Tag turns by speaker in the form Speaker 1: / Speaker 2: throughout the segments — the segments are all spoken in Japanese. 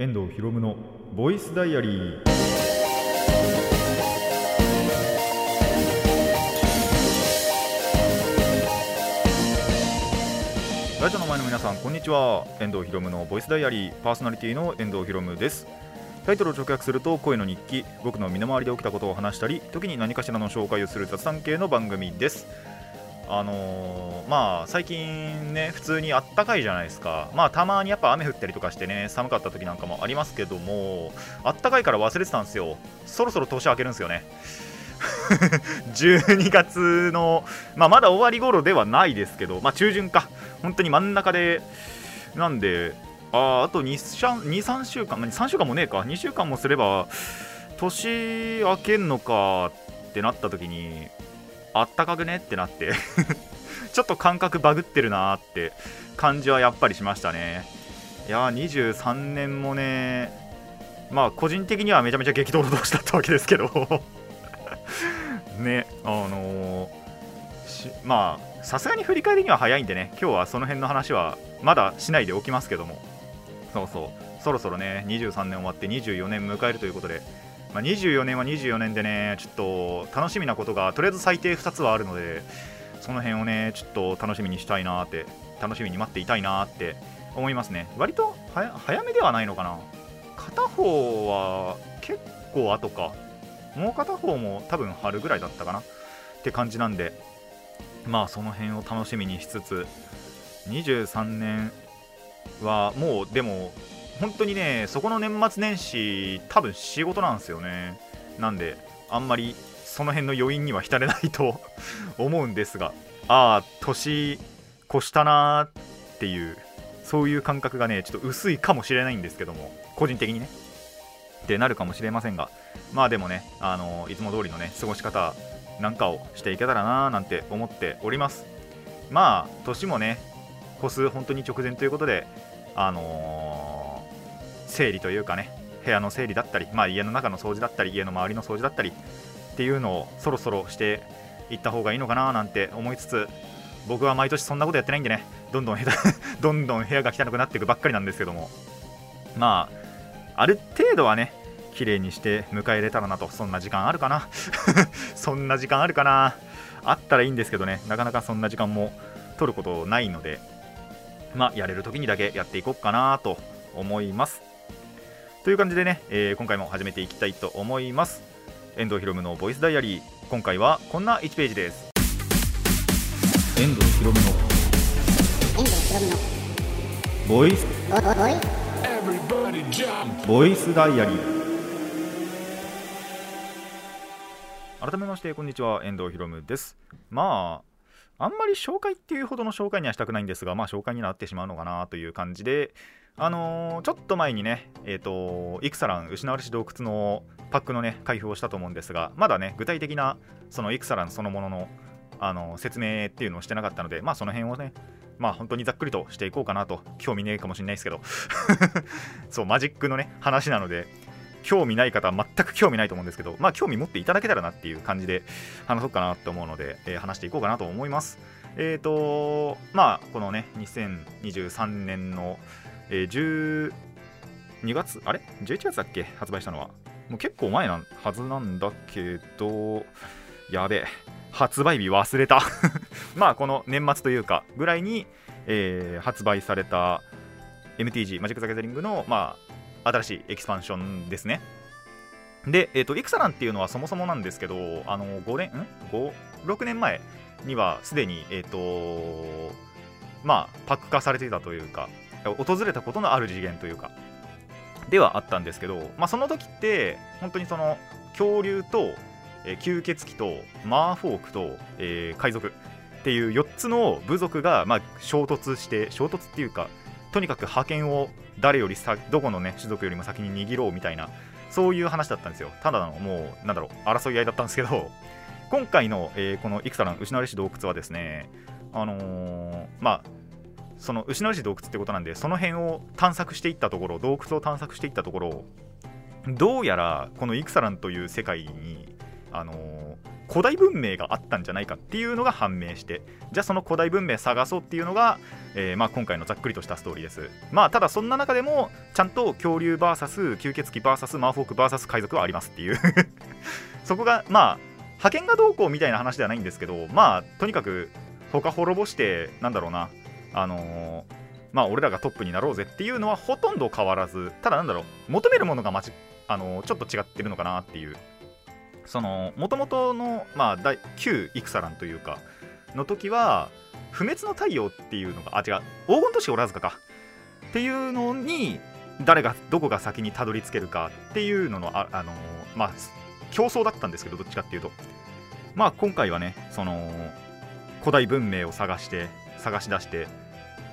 Speaker 1: 遠藤博夢のボイスダイアリー。ラジオの前の皆さんこんにちは。遠藤博夢のボイスダイアリー。パーソナリティの遠藤博夢です。タイトルを直訳すると声の日記僕の身の回りで起きたことを話したり時に何かしらの紹介をする雑談系の番組です。あのー、まあ最近ね普通にあったかいじゃないですか。まあたまにやっぱ雨降ったりとかしてね寒かった時なんかもありますけどもあったかいから忘れてたんですよ。そろそろ年明けるんですよね。12月の、まあ、まだ終わり頃ではないですけど、まあ、中旬か、本当に真ん中で、なんで、ああと2、3週間、3週間もねえか、2週間もすれば、年明けんのかってなった時に、あったかくね？ってなって。ちょっと感覚バグってるなーって感じはやっぱりしましたね。いやー、23年もね、まあ個人的にはめちゃめちゃ激動の年だったわけですけど。ねあのー、まあさすがに振り返りには早いんでね。今日はその辺の話はまだしないでおきますけども。そうそう。そろそろね23年終わって24年迎えるということで、まあ、24年は24年でねちょっと楽しみなことがとりあえず最低2つはあるのでその辺をねちょっと楽しみにしたいなって楽しみに待っていたいなって思いますね。割と早めではないのかな。片方は結構後か。もう片方も多分春ぐらいだったかな。って感じなんでまあその辺を楽しみにしつつ23年はもうでも本当にねそこの年末年始多分仕事なんですよねなんであんまりその辺の余韻には浸れないと 思うんですがああ年越したなーっていうそういう感覚がねちょっと薄いかもしれないんですけども個人的にねってなるかもしれませんがまあでもね、あのいつも通りのね、過ごし方なんかをしていけたらなーなんて思っております。まあ、年もね、越す本当に直前ということで、あのー、整理というかね、部屋の整理だったり、まあ、家の中の掃除だったり、家の周りの掃除だったりっていうのをそろそろしていった方がいいのかななんて思いつつ、僕は毎年そんなことやってないんでね、どんどん下手 どんどん部屋が汚くなっていくばっかりなんですけども、まあ、ある程度はね、綺麗にして迎え入れたらなとそんな時間あるかな。そんな時間あるかな。あったらいいんですけどねなかなかそんな時間も取ることないのでまあやれる時にだけやっていこうかなと思います。という感じでね、えー、今回も始めていきたいと思います。遠藤ひろむのボイスダイアリー今回はこんな1ページです。遠藤ひろむのボイスボイスダイアリー改めましてこんにちは。遠藤ひろむです。まああんまり紹介っていうほどの紹介にはしたくないんですがまあ紹介になってしまうのかなという感じであのー、ちょっと前にねえっ、ー、とイクサラン失われし洞窟のパックのね開封をしたと思うんですがまだね具体的なそのイクサランそのもののあの説明っていうのをしてなかったのでまあその辺をねまあ本当にざっくりとしていこうかなと興味ねえかもしれないですけど そうマジックのね話なので興味ない方は全く興味ないと思うんですけど、まあ興味持っていただけたらなっていう感じで話そうかなと思うので、えー、話していこうかなと思います。えっ、ー、と、まあこのね、2023年の、えー、12月、あれ ?11 月だっけ？発売したのは。もう結構前なはずなんだけど、やべえ。発売日忘れた まあこの年末というかぐらいに、えー、発売された MTG マジック・ザ・ギャザリングの、まあ、新しいエキスパンションですね。で、えっ、ー、と、イクサランっていうのはそもそもなんですけど、あの、5年、ん ?5、6年前にはすでに、えっ、ー、と、まあ、パック化されていたというか、訪れたことのある次元というか、ではあったんですけど、まあ、その時って、本当にその、恐竜と、えー、吸血鬼と、マーフォークと、えー、海賊っていう4つの部族が、まあ、衝突して、衝突っていうか、とにかく覇権を誰よりさどこのね種族よりも先に握ろうみたいなそういう話だったんですよ。ただのもうなんだろう争い合いだったんですけど今回の、えー、このイクサラン失われし洞窟はですねあのー、まあその失われし洞窟ってことなんでその辺を探索していったところ洞窟を探索していったところどうやらこのイクサランという世界にあのー、古代文明があったんじゃないかっていうのが判明してじゃあその古代文明探そうっていうのが、えー、まあ、今回のざっくりとしたストーリーですまあただそんな中でもちゃんと恐竜 VS 吸血鬼 VS マーフォーク VS 海賊はありますっていうそこがまあ派遣がどうこうみたいな話ではないんですけどまあとにかく他滅ぼしてなんだろうなあのーまあ俺らがトップになろうぜっていうのはほとんど変わらずただなんだろう求めるものがまちあのちょっと違ってるのかなっていう。そのもともとの、まあ、旧イクサランというかの時は不滅の太陽っていうのがあ違う黄金都市オラズカか。っていうのに誰がどこが先にたどり着けるかっていうののあ、あのまあ競争だったんですけどどっちかっていうと。まあ今回はねその古代文明を探して探し出して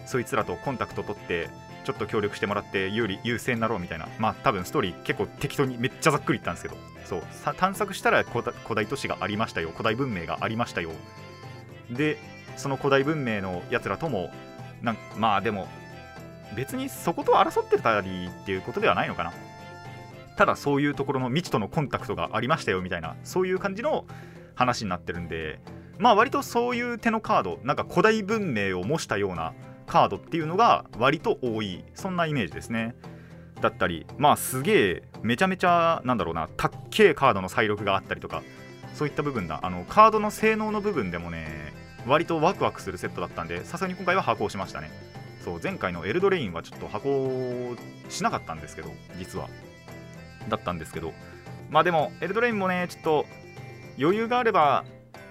Speaker 1: そいつらとコンタクト取ってちょっと協力してもらって有利優勢になろうみたいな。まあ多分ストーリー結構適当にめっちゃざっくり言ったんですけど。そう。探索したら古代都市がありましたよ。古代文明がありましたよ。でその古代文明のやつらともなんまあでも別にそこと争ってたりっていうことではないのかな。ただそういうところの未知とのコンタクトがありましたよみたいなそういう感じの話になってるんでまあ割とそういう手のカードなんか古代文明を模したようなカードっていうのが割と多いそんなイメージですね。だったりまあすげえめちゃめちゃなんだろうなたっけえカードの再録があったりとかそういった部分だ。あのカードの性能の部分でもね割とワクワクするセットだったんでさすがに今回は箱をしましたね。そう前回のエルドレインはちょっと箱しなかったんですけど実は。だったんですけどまあでもエルドレインもねちょっと余裕があれば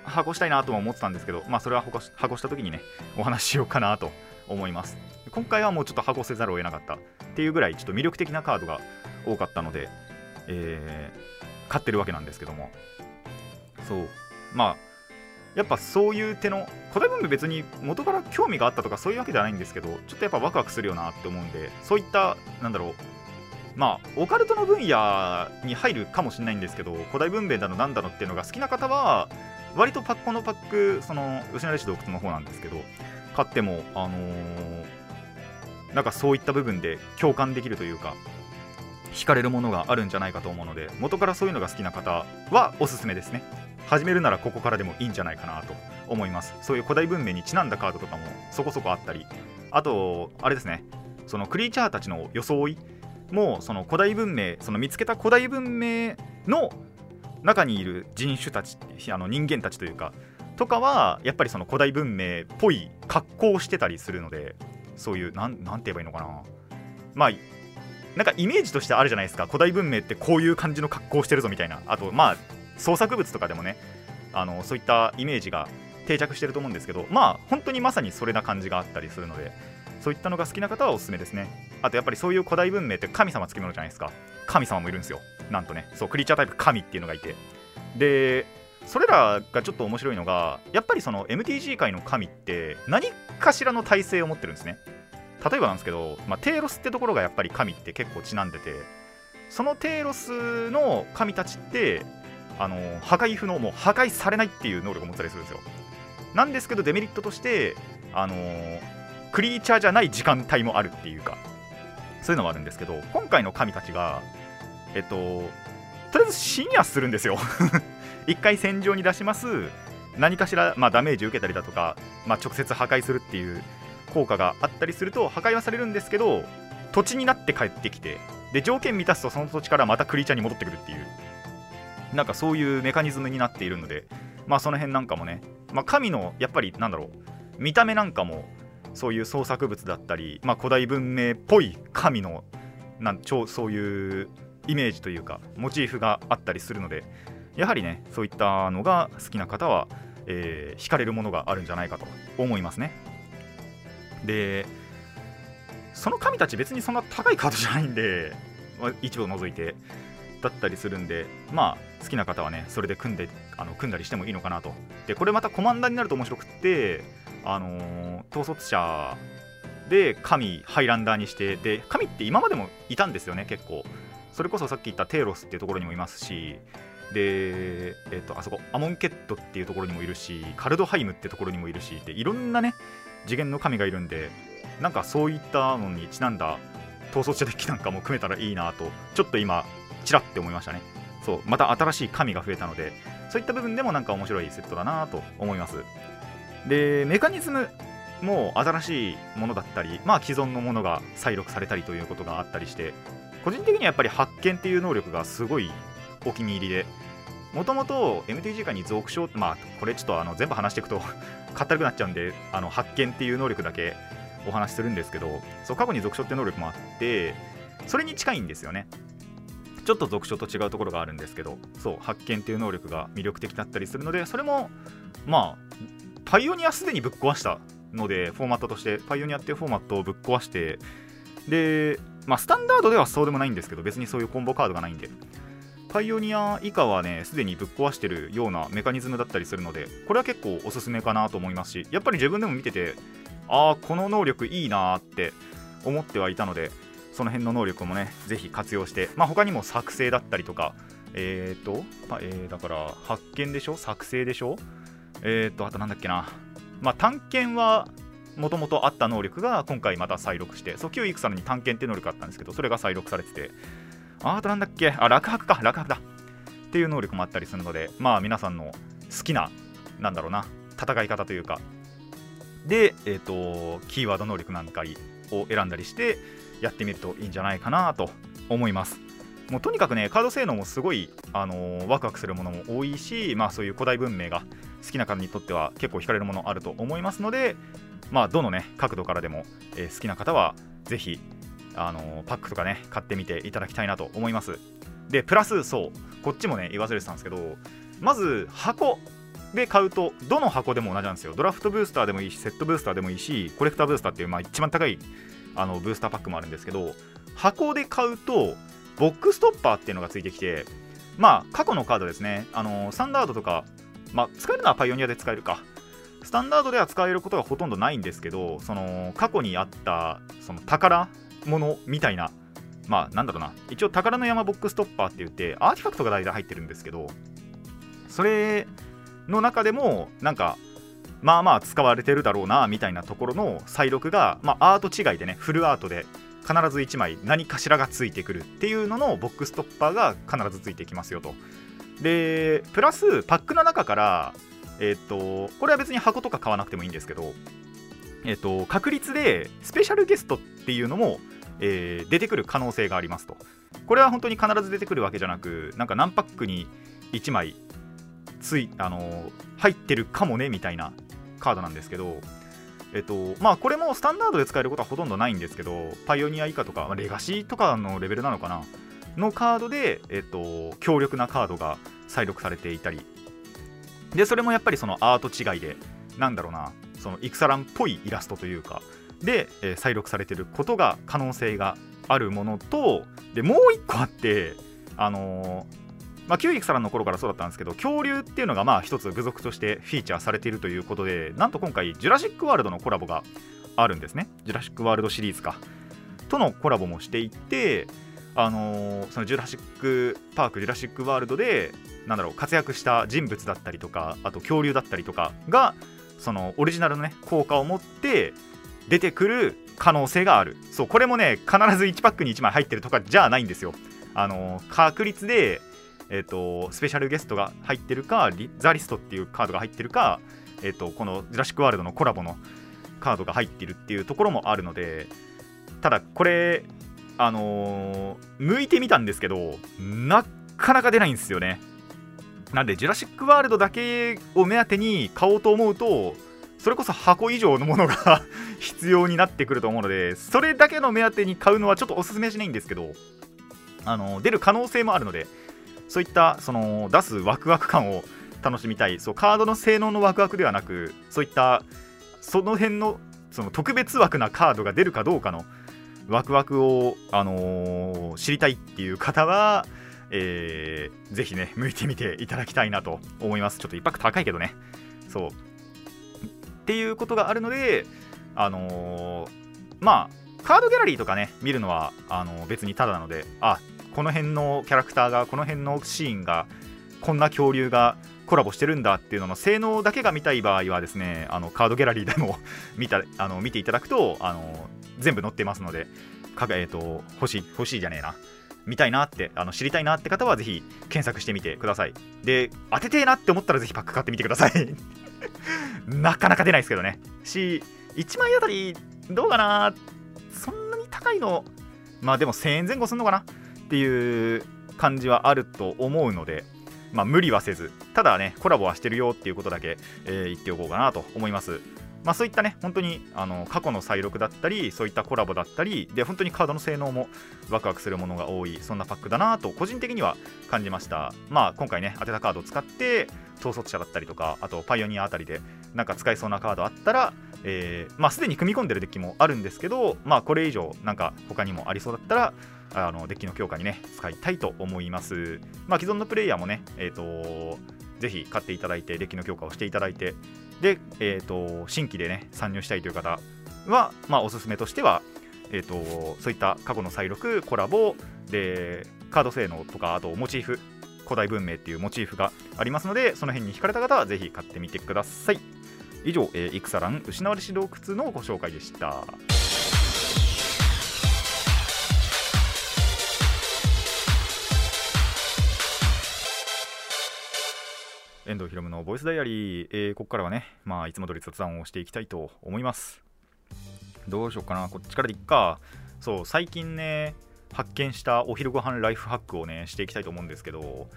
Speaker 1: 箱したいなとも思ってたんですけどまあそれは箱した時にねお話ししようかなと思います。今回はもうちょっと箱せざるを得なかったっていうぐらいちょっと魅力的なカードが多かったので、えー、買ってるわけなんですけども。そう。まあやっぱそういう手の古代文明別に元から興味があったとかそういうわけじゃないんですけどちょっとやっぱワクワクするよなって思うんでそういったなんだろう。まあオカルトの分野に入るかもしれないんですけど古代文明だのなんだのっていうのが好きな方は割とパッコのパックその失われし洞窟の方なんですけど買っても、あのー、なんかそういった部分で共感できるというか、惹かれるものがあるんじゃないかと思うので、元からそういうのが好きな方はおすすめですね。始めるならここからでもいいんじゃないかなと思います。そういう古代文明にちなんだカードとかもそこそこあったり、あと、あれですね、そのクリーチャーたちの装いも、その古代文明、その見つけた古代文明の中にいる人種たち、あの人間たちというか、とかはやっぱりその古代文明っぽい格好をしてたりするのでそういうなんなんて言えばいいのかな。まあなんかイメージとしてあるじゃないですか。古代文明ってこういう感じの格好をしてるぞみたいな。あとまあ創作物とかでもねあのそういったイメージが定着してると思うんですけどまあ本当にまさにそれな感じがあったりするのでそういったのが好きな方はおすすめですね。あとやっぱりそういう古代文明って神様付き物じゃないですか。神様もいるんですよ。なんとね。そうクリーチャータイプ神っていうのがいて。でそれらがちょっと面白いのがやっぱりその MTG 界の神って何かしらの体制を持ってるんですね。例えばなんですけど、まあ、テーロスってところがやっぱり神って結構ちなんでてそのテーロスの神たちってあの破壊不能もう破壊されないっていう能力を持ったりするんですよ。なんですけどデメリットとしてあのクリーチャーじゃない時間帯もあるっていうかそういうのもあるんですけど今回の神たちがえっととりあえず死にはするんですよ。1回戦場に出します。何かしら、まあ、ダメージ受けたりだとか、まあ、直接破壊するっていう効果があったりすると破壊はされるんですけど土地になって帰ってきてで条件満たすとその土地からまたクリーチャーに戻ってくるっていうなんかそういうメカニズムになっているのでまあその辺なんかもね、まあ、神のやっぱりなんだろう見た目なんかもそういう創作物だったり、まあ、古代文明っぽい神のなんそういうイメージというかモチーフがあったりするのでやはりねそういったのが好きな方は、えー、惹かれるものがあるんじゃないかと思いますね。でその神たち別にそんな高いカードじゃないんで、まあ、一部を除いてだったりするんでまあ好きな方はねそれで組んであの組んだりしてもいいのかなと。でこれまたコマンダーになると面白くってあのー、統率者で神ハイランダーにしてで神って今までもいたんですよね結構。それこそさっき言ったテーロスっていうところにもいますしで、えーと、あそこアモンケットっていうところにもいるしカルドハイムってところにもいるしでいろんなね次元の神がいるんでなんかそういったのにちなんだ逃走者デッキなんかも組めたらいいなとちょっと今ちらって思いましたね。そうまた新しい神が増えたのでそういった部分でもなんか面白いセットだなと思います。でメカニズムも新しいものだったり、まあ、既存のものが再録されたりということがあったりして個人的にはやっぱり発見っていう能力がすごいお気に入りで。もともと MTG 界に続賞まあこれちょっとあの全部話していくと かったるくなっちゃうんであの発見っていう能力だけお話しするんですけどそう過去に続賞って能力もあってそれに近いんですよね。ちょっと属書と違うところがあるんですけどそう発見っていう能力が魅力的だったりするのでそれもまあパイオニアすでにぶっ壊したのでフォーマットとしてパイオニアっていうフォーマットをぶっ壊してでまあスタンダードではそうでもないんですけど別にそういうコンボカードがないんで。パイオニア以下はねすでにぶっ壊してるようなメカニズムだったりするのでこれは結構おすすめかなと思いますしやっぱり自分でも見ててああこの能力いいなって思ってはいたのでその辺の能力もねぜひ活用して、まあ、他にも作成だったりとかえっ、ー、と、まあ、えー、だから発見でしょ？作成でしょ？えっ、ー、とあとなんだっけな。まあ探検はもともとあった能力が今回また再録してそう旧イクサルに探検って能力あったんですけどそれが再録されててあとなんだっけ？あ落白か。落白だ。っていう能力もあったりするのでまあ皆さんの好きななんだろうな戦い方というか。で、えーと、キーワード能力なんかを選んだりしてやってみるといいんじゃないかなと思います。もうとにかくねカード性能もすごい、あのー、ワクワクするものも多いし、まあ、そういう古代文明が好きな方にとっては結構惹かれるものあると思いますので、まあ、どのね角度からでも、えー、好きな方はぜひ、あの、パックとかね買ってみていただきたいなと思います。でプラスそうこっちもね言わせれてたんですけどまず箱で買うとどの箱でも同じなんですよ。ドラフトブースターでもいいしセットブースターでもいいしコレクターブースターっていう、まあ、一番高いあのブースターパックもあるんですけど箱で買うとボックストッパーっていうのがついてきてまあ過去のカードですね。あのスタンダードとか、まあ、使えるのはパイオニアで使えるか。スタンダードでは使えることがほとんどないんですけどその過去にあったその宝物みたいなまあなんだろうな。一応宝の山ボックストッパーって言ってアーティファクトが大体入ってるんですけどそれの中でもなんかまあまあ使われてるだろうなみたいなところの再録が、まあ、アート違いでねフルアートで必ず1枚何かしらがついてくるっていうののボックストッパーが必ずついてきますよと。でプラスパックの中からえっ、とこれは別に箱とか買わなくてもいいんですけどえっ、と確率でスペシャルゲストっていうのも、えー、出てくる可能性がありますと。これは本当に必ず出てくるわけじゃなくなんか何パックに1枚ついあの入ってるかもねみたいなカードなんですけど、えっと、まあこれもスタンダードで使えることはほとんどないんですけど、パイオニア以下とか、まあ、レガシーとかのレベルなのかなのカードで、えっと、強力なカードが再録されていたり、で、それもやっぱりそのアート違いで、なんだろうな、そのイクサランっぽいイラストというか、で、えー、再録されてることが可能性があるものと、で、もう一個あって、あのーまあ、旧イクサランの頃からそうだったんですけど恐竜っていうのがまあ一つ部族としてフィーチャーされているということでなんと今回ジュラシック・ワールドのコラボがあるんですね。ジュラシック・ワールドシリーズか。とのコラボもしていてあのー、そのジュラシック・パークジュラシック・ワールドでなんだろう活躍した人物だったりとかあと恐竜だったりとかがそのオリジナルのね効果を持って出てくる可能性がある。そうこれもね必ず1パックに1枚入ってるとかじゃないんですよ。あの、確率でえーと、スペシャルゲストが入ってるかザ・リストっていうカードが入ってるか、えーと、このジュラシック・ワールドのコラボのカードが入ってるっていうところもあるのでただこれあのー、向いてみたんですけどなかなか出ないんですよね。なんでジュラシック・ワールドだけを目当てに買おうと思うとそれこそ箱以上のものが 必要になってくると思うのでそれだけの目当てに買うのはちょっとおすすめしないんですけどあの出る可能性もあるのでそういったその出すワクワク感を楽しみたいそうカードの性能のワクワクではなくそういったその辺のその特別枠なカードが出るかどうかのワクワクを、あのー、知りたいっていう方は、えー、ぜひね向いてみていただきたいなと思います。ちょっと一泊高いけどね。そう。っていうことがあるのであのー、まあカードギャラリーとかね見るのはあの別にただなのであこの辺のキャラクターがこの辺のシーンがこんな恐竜がコラボしてるんだっていうのの性能だけが見たい場合はですねあのカードギャラリーでも 見たあの見ていただくとあの全部載ってますのでか、えーと、欲しい欲しいじゃねえな見たいなってあの知りたいなって方はぜひ検索してみてください。で当ててえなって思ったらぜひパック買ってみてください。なかなか出ないですけどね。し1枚あたりどうかな？そんなに高いの？まあでも1000円前後すんのかな？っていう感じはあると思うのでまあ、無理はせずただねコラボはしてるよっていうことだけ、えー、言っておこうかなと思います。まあ、そういったね、本当にあの過去の再録だったり、そういったコラボだったり、で本当にカードの性能もワクワクするものが多い、そんなパックだなと、個人的には感じました。まあ、今回ね、当てたカードを使って、統率者だったりとか、あとパイオニアあたりで、なんか使えそうなカードあったら、えー、まあ、すでに組み込んでるデッキもあるんですけど、まあ、これ以上、なんか他にもありそうだったら、あのデッキの強化にね、使いたいと思います。まあ、既存のプレイヤーもね、え、ー、とぜひ買っていただいて、デッキの強化をしていただいて、で、えーと、新規でね参入したいという方は、まあ、おすすめとしては、えーと、そういった過去の再録コラボでカード性能とかあとモチーフ古代文明っていうモチーフがありますのでその辺に惹かれた方はぜひ買ってみてください以上、えー、イクサラン失われし洞窟のご紹介でした遠藤ひろむのボイスダイアリー、えー、ここからはね、まあ、いつも通り雑談をしていきたいと思います。どうしようかな、こっちからでいっか。そう、最近ね、発見したお昼ご飯ライフハックをね、していきたいと思うんですけど、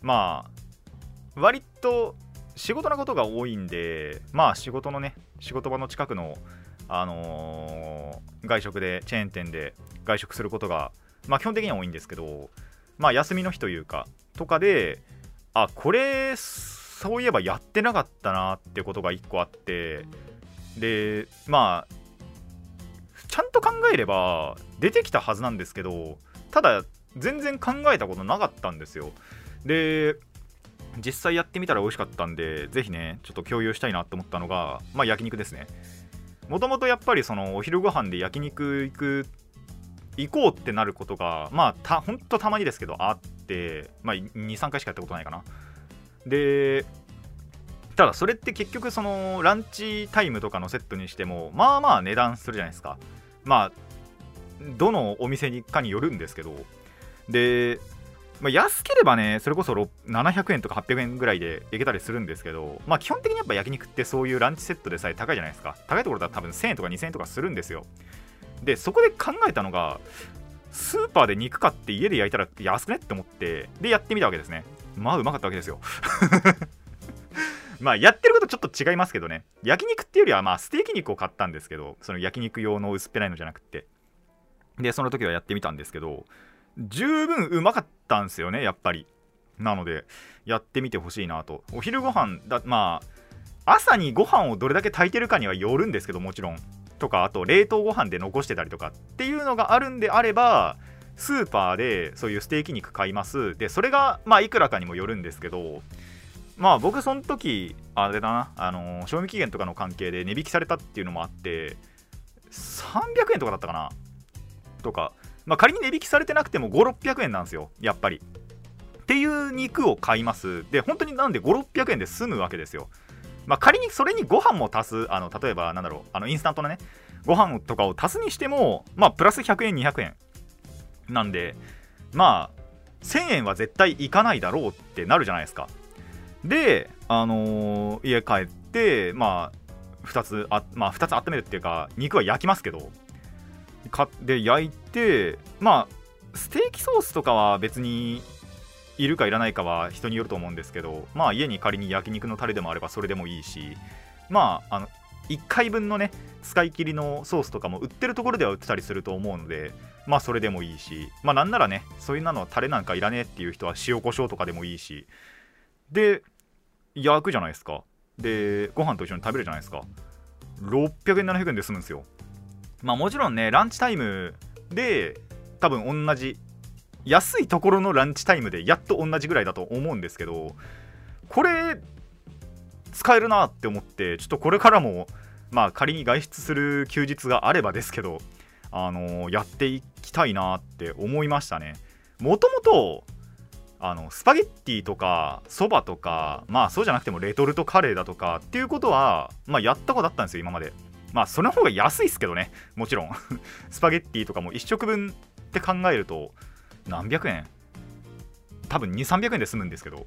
Speaker 1: まあ、割と仕事なことが多いんで、まあ、仕事のね、仕事場の近くの、あのー、外食で、チェーン店で外食することが、まあ、基本的には多いんですけど、まあ、休みの日というか、とかで、あ、これ、そういえばやってなかったなってことが1個あってでまあちゃんと考えれば出てきたはずなんですけどただ全然考えたことなかったんですよ。で実際やってみたら美味しかったんでぜひねちょっと共有したいなと思ったのがまあ焼肉ですね。もともとやっぱりそのお昼ご飯で焼肉行く行こうってなることがまあたほんとたまにですけどあってまあ23回しかやったことないかな。でただそれって結局そのランチタイムとかのセットにしてもまあまあ値段するじゃないですか。まあどのお店にかによるんですけど。で、まあ、安ければねそれこそ700円とか800円ぐらいでいけたりするんですけどまあ基本的にやっぱ焼肉ってそういうランチセットでさえ高いじゃないですか。高いところだったら多分1000円とか2000円とかするんですよ。でそこで考えたのがスーパーで肉買って家で焼いたら安くねって思ってでやってみたわけですね。まあうまかったわけですよ。まあやってることちょっと違いますけどね。焼肉っていうよりはまあステーキ肉を買ったんですけどその焼肉用の薄っぺらいのじゃなくて。でその時はやってみたんですけど十分うまかったんですよねやっぱり。なのでやってみてほしいなと。お昼ご飯だまあ朝にご飯をどれだけ炊いてるかにはよるんですけどもちろん。とかあと冷凍ご飯で残してたりとかっていうのがあるんであればスーパーでそういうステーキ肉買います。でそれがまあいくらかにもよるんですけどまあ僕その時あれだなあの賞味期限とかの関係で値引きされたっていうのもあって300円とかだったかな。とかまあ仮に値引きされてなくても5600円なんですよやっぱり。っていう肉を買います。で本当になんで5600円で済むわけですよ。まあ仮にそれにご飯も足すあの例えばなんだろうあのインスタントのねご飯とかを足すにしてもまあプラス100円200円なんでまあ1000円は絶対いかないだろうってなるじゃないですか。であのー、家帰ってまあ2つあまあ2つ温めるっていうか肉は焼きますけどかで焼いてまあステーキソースとかは別にいるかいらないかは人によると思うんですけどまあ家に仮に焼肉のタレでもあればそれでもいいしまああの1回分のね使い切りのソースとかも売ってるところでは売ってたりすると思うのでまあそれでもいいしまあなんならねそういうのタレなんかいらねえっていう人は塩コショウとかでもいいしで焼くじゃないですか。でご飯と一緒に食べるじゃないですか。600円700円で済むんですよ。まあもちろんねランチタイムで多分同じ安いところのランチタイムでやっと同じぐらいだと思うんですけどこれ使えるなって思ってちょっとこれからもまあ仮に外出する休日があればですけどあのー、やっていきたいなって思いましたね。もともとあのスパゲッティとかそばとかまあそうじゃなくてもレトルトカレーだとかっていうことはまあやったことあったんですよ今まで。まあその方が安いっすけどね。もちろん。スパゲッティとかも1食分って考えると何百円。多分2300円で済むんですけど。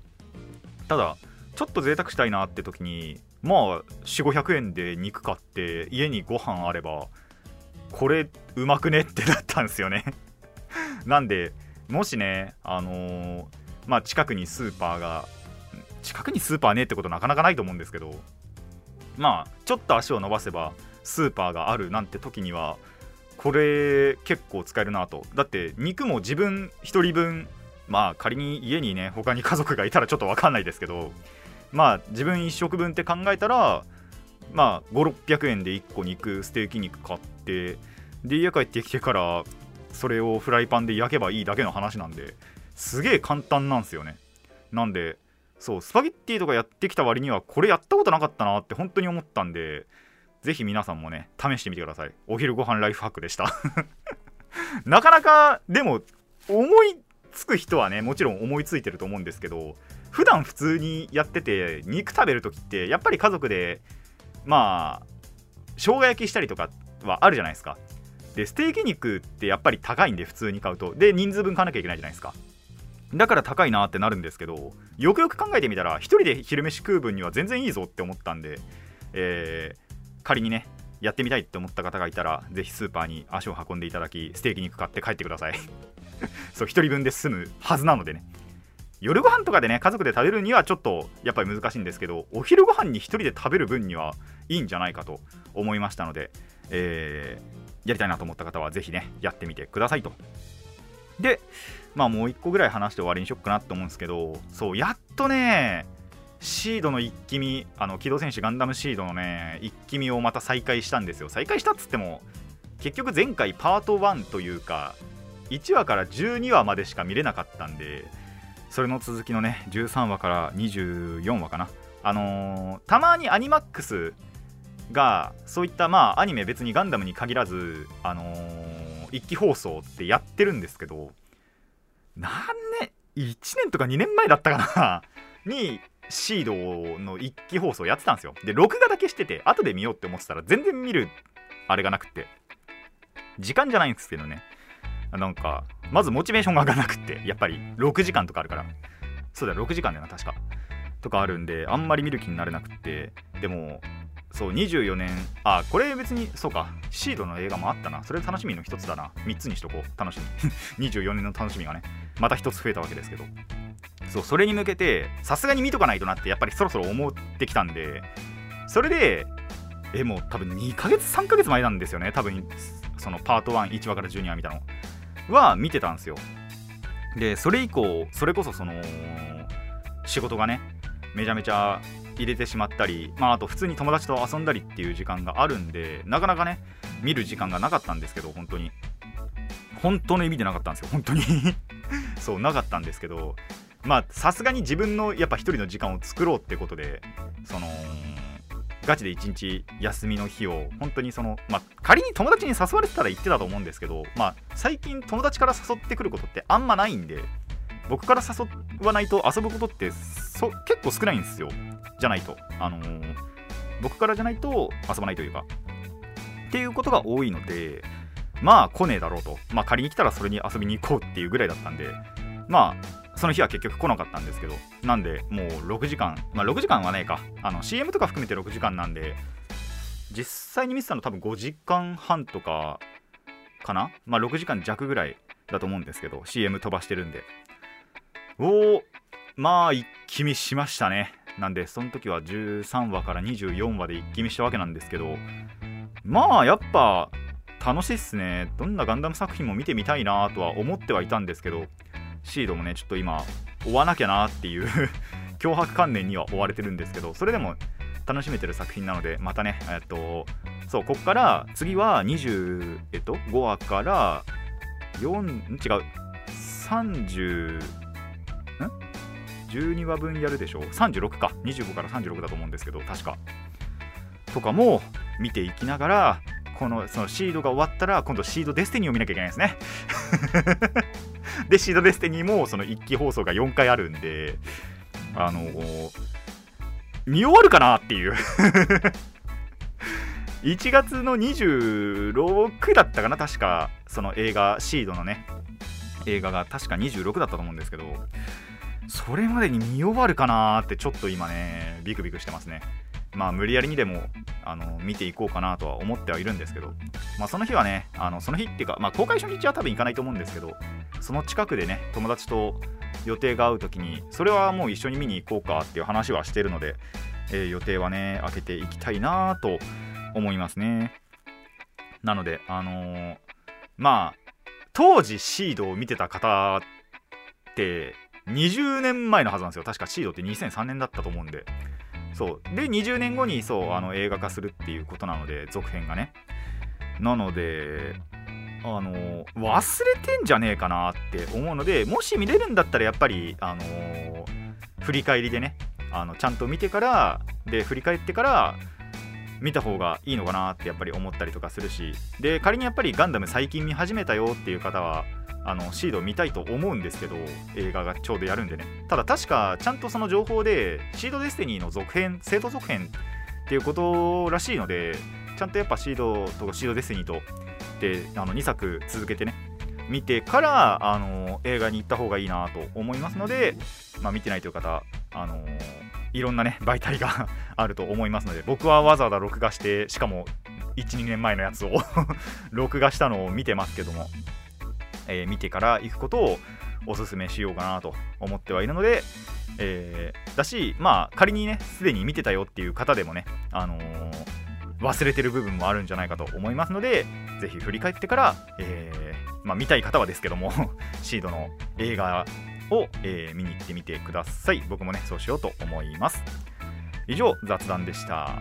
Speaker 1: ただちょっと贅沢したいなって時にまあ4500円で肉買って家にご飯あればこれうまくねってなったんですよね。なんでもしねあのー、まあ近くにスーパーが近くにスーパーねってことなかなかないと思うんですけどまあちょっと足を伸ばせばスーパーがあるなんて時にはこれ結構使えるなと。だって肉も自分1人分まあ仮に家にね他に家族がいたらちょっと分かんないですけどまあ自分1食分って考えたらまあ5600円で1個肉ステーキ肉買ってで家帰ってきてからそれをフライパンで焼けばいいだけの話なんですげえ簡単なんですよね。なんでそうスパゲッティとかやってきた割にはこれやったことなかったなって本当に思ったんでぜひ皆さんもね試してみてください。お昼ご飯ライフハックでした。なかなかでも思いつく人はねもちろん思いついてると思うんですけど普段普通にやってて肉食べる時ってやっぱり家族でまあ生姜焼きしたりとかはあるじゃないですか。でステーキ肉ってやっぱり高いんで普通に買うと。で人数分買わなきゃいけないじゃないですか。だから高いなってなるんですけどよくよく考えてみたら1人で昼飯食う分には全然いいぞって思ったんで、えー、仮にねやってみたいって思った方がいたらぜひスーパーに足を運んでいただきステーキ肉買って帰ってください。そう1人分で済むはずなのでね。夜ご飯とかでね家族で食べるにはちょっとやっぱり難しいんですけどお昼ご飯に1人で食べる分にはいいんじゃないかと思いましたので、えー、やりたいなと思った方はぜひねやってみてくださいと。でまあもう1個ぐらい話して終わりにしよっかなって思うんですけどそうやっとねシードの一気見あの機動戦士ガンダムシードのね一気見をまた再開したんですよ。再開したっつっても結局前回パート1というか1話から12話までしか見れなかったんでそれの続きのね13話から24話かな。あのー、たまにアニマックスがそういったまあアニメ別にガンダムに限らずあのー、一気放送ってやってるんですけど何年1年とか2年前だったかな？にシードの一期放送やってたんですよ。で録画だけしてて後で見ようって思ってたら全然見るあれがなくて。時間じゃないんですけどね。なんかまずモチベーションが上がらなくってやっぱり6時間とかあるから。そうだ6時間だよな確か。とかあるんであんまり見る気になれなくって。でもそう24年。あこれ別にそうか。シードの映画もあったな。それ楽しみの一つだな。3つにしとこう。楽しみ。24年の楽しみがね。また1つ増えたわけですけど。そうそれに向けてさすがに見とかないとなってやっぱりそろそろ思ってきたんで。それでえもう多分2ヶ月3ヶ月前なんですよね。多分そのパート11話から12話見たの。は見てたんですよ。でそれ以降それこそその仕事がねめちゃめちゃ入れてしまったり、まあ、あと普通に友達と遊んだりっていう時間があるんでなかなかね見る時間がなかったんですけど本当に。本当の意味でなかったんですよ本当に。そうなかったんですけどまあさすがに自分のやっぱ一人の時間を作ろうってことでそのガチで1日休みの日を本当にその、まあ、仮に友達に誘われてたら行ってたと思うんですけど、まあ、最近友達から誘ってくることってあんまないんで僕から誘わないと遊ぶことってそ結構少ないんですよ。じゃないと、あのー、僕からじゃないと遊ばないというか。っていうことが多いのでまあ来ねえだろうと、まあ、仮に来たらそれに遊びに行こうっていうぐらいだったんでまあその日は結局来なかったんですけど、なんで、もう6時間、まあ6時間はねえか、あの CM とか含めて6時間なんで、実際に見てたの多分5時間半とかかな？まあ6時間弱ぐらいだと思うんですけど、CM 飛ばしてるんで。おお、まあ一気見しましたね。なんで、その時は13話から24話で一気見したわけなんですけど、まあやっぱ楽しいっすね。どんなガンダム作品も見てみたいなとは思ってはいたんですけど、シードもねちょっと今追わなきゃなっていう 脅迫観念には追われてるんですけどそれでも楽しめてる作品なのでまたねえっとそうこっから次は20えっと5話から4違う30ん？12話分やるでしょ？36か。25から36だと思うんですけど確か。とかも見ていきながらこのそのシードが終わったら今度シードデスティニーを見なきゃいけないですね。で、シードデスティニーもその1期放送が4回あるんで、あのー、見終わるかなっていう。1月の26だったかな、確か、その映画、シードのね、映画が確か26だったと思うんですけど。それまでに見終わるかなーってちょっと今ねビクビクしてますね。まあ無理やりにでもあの見ていこうかなとは思ってはいるんですけど、まあ、その日はねあのその日っていうか、まあ、公開初日は多分行かないと思うんですけどその近くでね友達と予定が合う時にそれはもう一緒に見に行こうかっていう話はしてるので、えー、予定はね開けていきたいなと思いますね。なのであのー、まあ当時シードを見てた方って20年前のはずなんですよ。確かシードって2003年だったと思うんで。そう。で20年後にそうあの映画化するっていうことなので続編がね。なのであの忘れてんじゃねえかなって思うのでもし見れるんだったらやっぱりあの振り返りでねあのちゃんと見てからで振り返ってから見た方がいいのかなってやっぱり思ったりとかするし。で仮にやっぱりガンダム最近見始めたよっていう方はあのシード見たいと思うんですけど映画がちょうどやるんでね。ただ確かちゃんとその情報でシードデスティニーの続編生徒続編っていうことらしいのでちゃんとやっぱシードとシードデスティニーとであの2作続けてね見てからあの映画に行った方がいいなと思いますので、まあ、見てないという方あのいろんなね媒体が あると思いますので僕はわざわざ録画してしかも12年前のやつを 録画したのを見てますけども。えー、見てから行くことをおすすめしようかなと思ってはいるので、えー、だし、まあ、仮にね、すでに見てたよっていう方でもね、あのー、忘れてる部分もあるんじゃないかと思いますので、ぜひ振り返ってから、えー、まあ、見たい方はですけども シードの映画を、え、見に行ってみてください。僕もね、そうしようと思います。以上、雑談でした。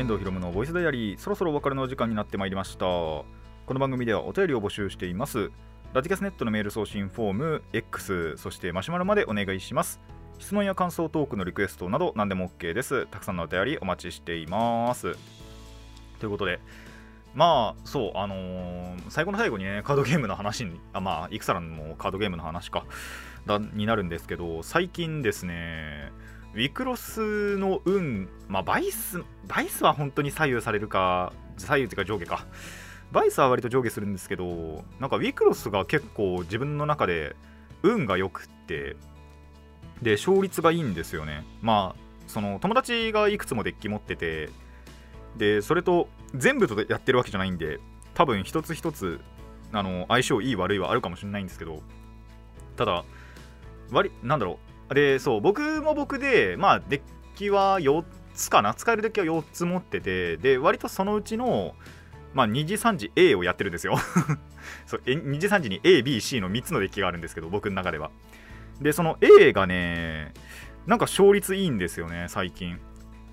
Speaker 1: 遠藤裕のボイスダイアリーそろそろお別れの時間になってまいりました。この番組ではお便りを募集しています。ラジキャスネットのメール送信フォーム X そしてマシュマロまでお願いします。質問や感想トークのリクエストなど何でも OK です。たくさんのお便りお待ちしています。ということでまあそうあのー、最後の最後にねカードゲームの話にあまあいくさらのカードゲームの話かだになるんですけど最近ですねウィクロスの運、まあ、バイス、バイスは本当に左右されるか、左右っていうか上下か。バイスは割と上下するんですけど、なんかウィクロスが結構自分の中で運が良くって、で、勝率がいいんですよね。まあ、その友達がいくつもデッキ持ってて、で、それと全部とやってるわけじゃないんで、多分一つ一つ、あの、相性いい悪いはあるかもしれないんですけど、ただ、割、なんだろう、でそう僕も僕でまあデッキは4つかな使えるデッキは4つ持っててで割とそのうちのまあ、2次3次 A をやってるんですよ。そう2次3次に ABC の3つのデッキがあるんですけど僕の中では。でその A がねなんか勝率いいんですよね最近。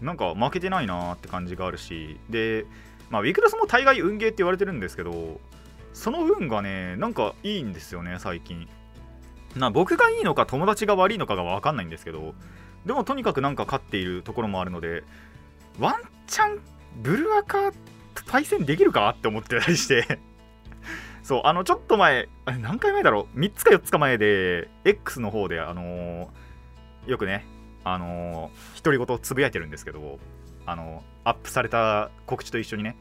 Speaker 1: なんか負けてないなーって感じがあるし。でまあウィクロスも大概運ゲーって言われてるんですけどその運がねなんかいいんですよね最近。な僕がいいのか友達が悪いのかが分かんないんですけどでもとにかくなんか勝っているところもあるのでワンチャンブルアカと対戦できるかって思ってたりして そうあのちょっと前何回前だろう3つか4つか前で X の方であのー、よくねあのー、独り言つぶやいてるんですけどあのー、アップされた告知と一緒にね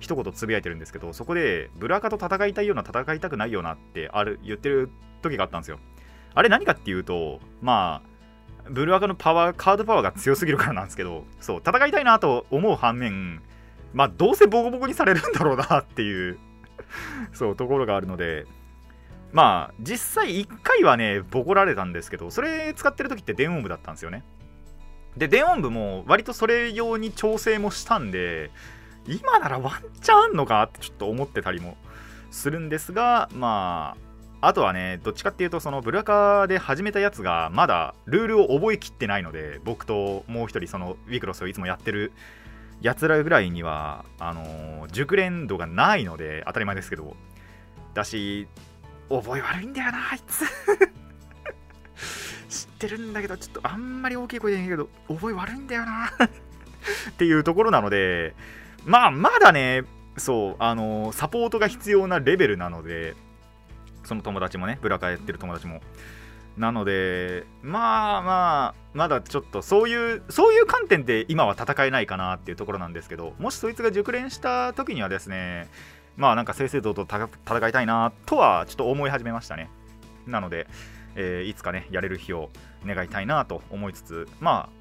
Speaker 1: 一言つぶやいてるんですけどそこでブルアカと戦いたいような戦いたくないようなってある言ってる時があったんですよ。あれ何かっていうと、まあ、ブルアカのパワー、カードパワーが強すぎるからなんですけど、そう、戦いたいなと思う反面、まあ、どうせボコボコにされるんだろうなっていうそう、ところがあるので、まあ、実際1回はね、ボコられたんですけど、それ使ってる時って電音部だったんですよね。で、電音部も割とそれ用に調整もしたんで、今ならワンチャンあんのかってちょっと思ってたりもするんですが、まあ、あとはね、どっちかっていうと、そのブルアカで始めたやつが、まだルールを覚えきってないので、僕ともう一人、そのウィクロスをいつもやってるやつらぐらいには、あのー、熟練度がないので、当たり前ですけど、だし、覚え悪いんだよな、あいつ。知ってるんだけど、ちょっとあんまり大きい声で言うけど、覚え悪いんだよな。っていうところなので、まあ、まだね、そうあのサポートが必要なレベルなのでその友達もねブラカやってる友達も。なのでまあまあまだちょっとそういうそういう観点で今は戦えないかなっていうところなんですけどもしそいつが熟練した時にはですねまあなんか正々堂々と戦いたいなとはちょっと思い始めましたね。なので、えー、いつかねやれる日を願いたいなと思いつつまあ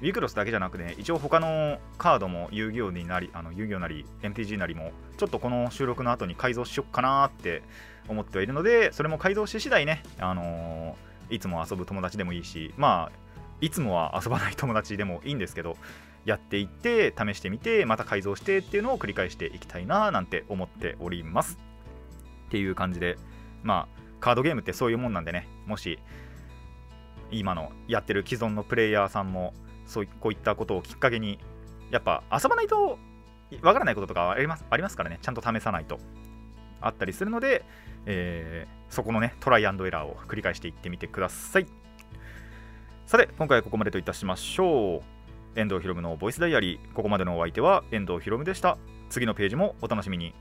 Speaker 1: ウィクロスだけじゃなくね、一応他のカードも遊戯王になり、あの遊戯王なり MTG なりも、ちょっとこの収録の後に改造しよっかなって思ってはいるので、それも改造し次第ね、あのー、いつも遊ぶ友達でもいいし、まあ、いつもは遊ばない友達でもいいんですけど、やっていって、試してみて、また改造してっていうのを繰り返していきたいななんて思っております。っていう感じで、まあ、カードゲームってそういうもんなんでね、もし、今のやってる既存のプレイヤーさんも、そうこういったことをきっかけにやっぱ遊ばないとわからないこととかありますありますからね。ちゃんと試さないと。あったりするので、えー、そこのねトライアンドエラーを繰り返していってみてください。さて今回はここまでといたしましょう。遠藤ひろむのボイスダイアリー。ここまでのお相手は遠藤ひろむでした。次のページもお楽しみに。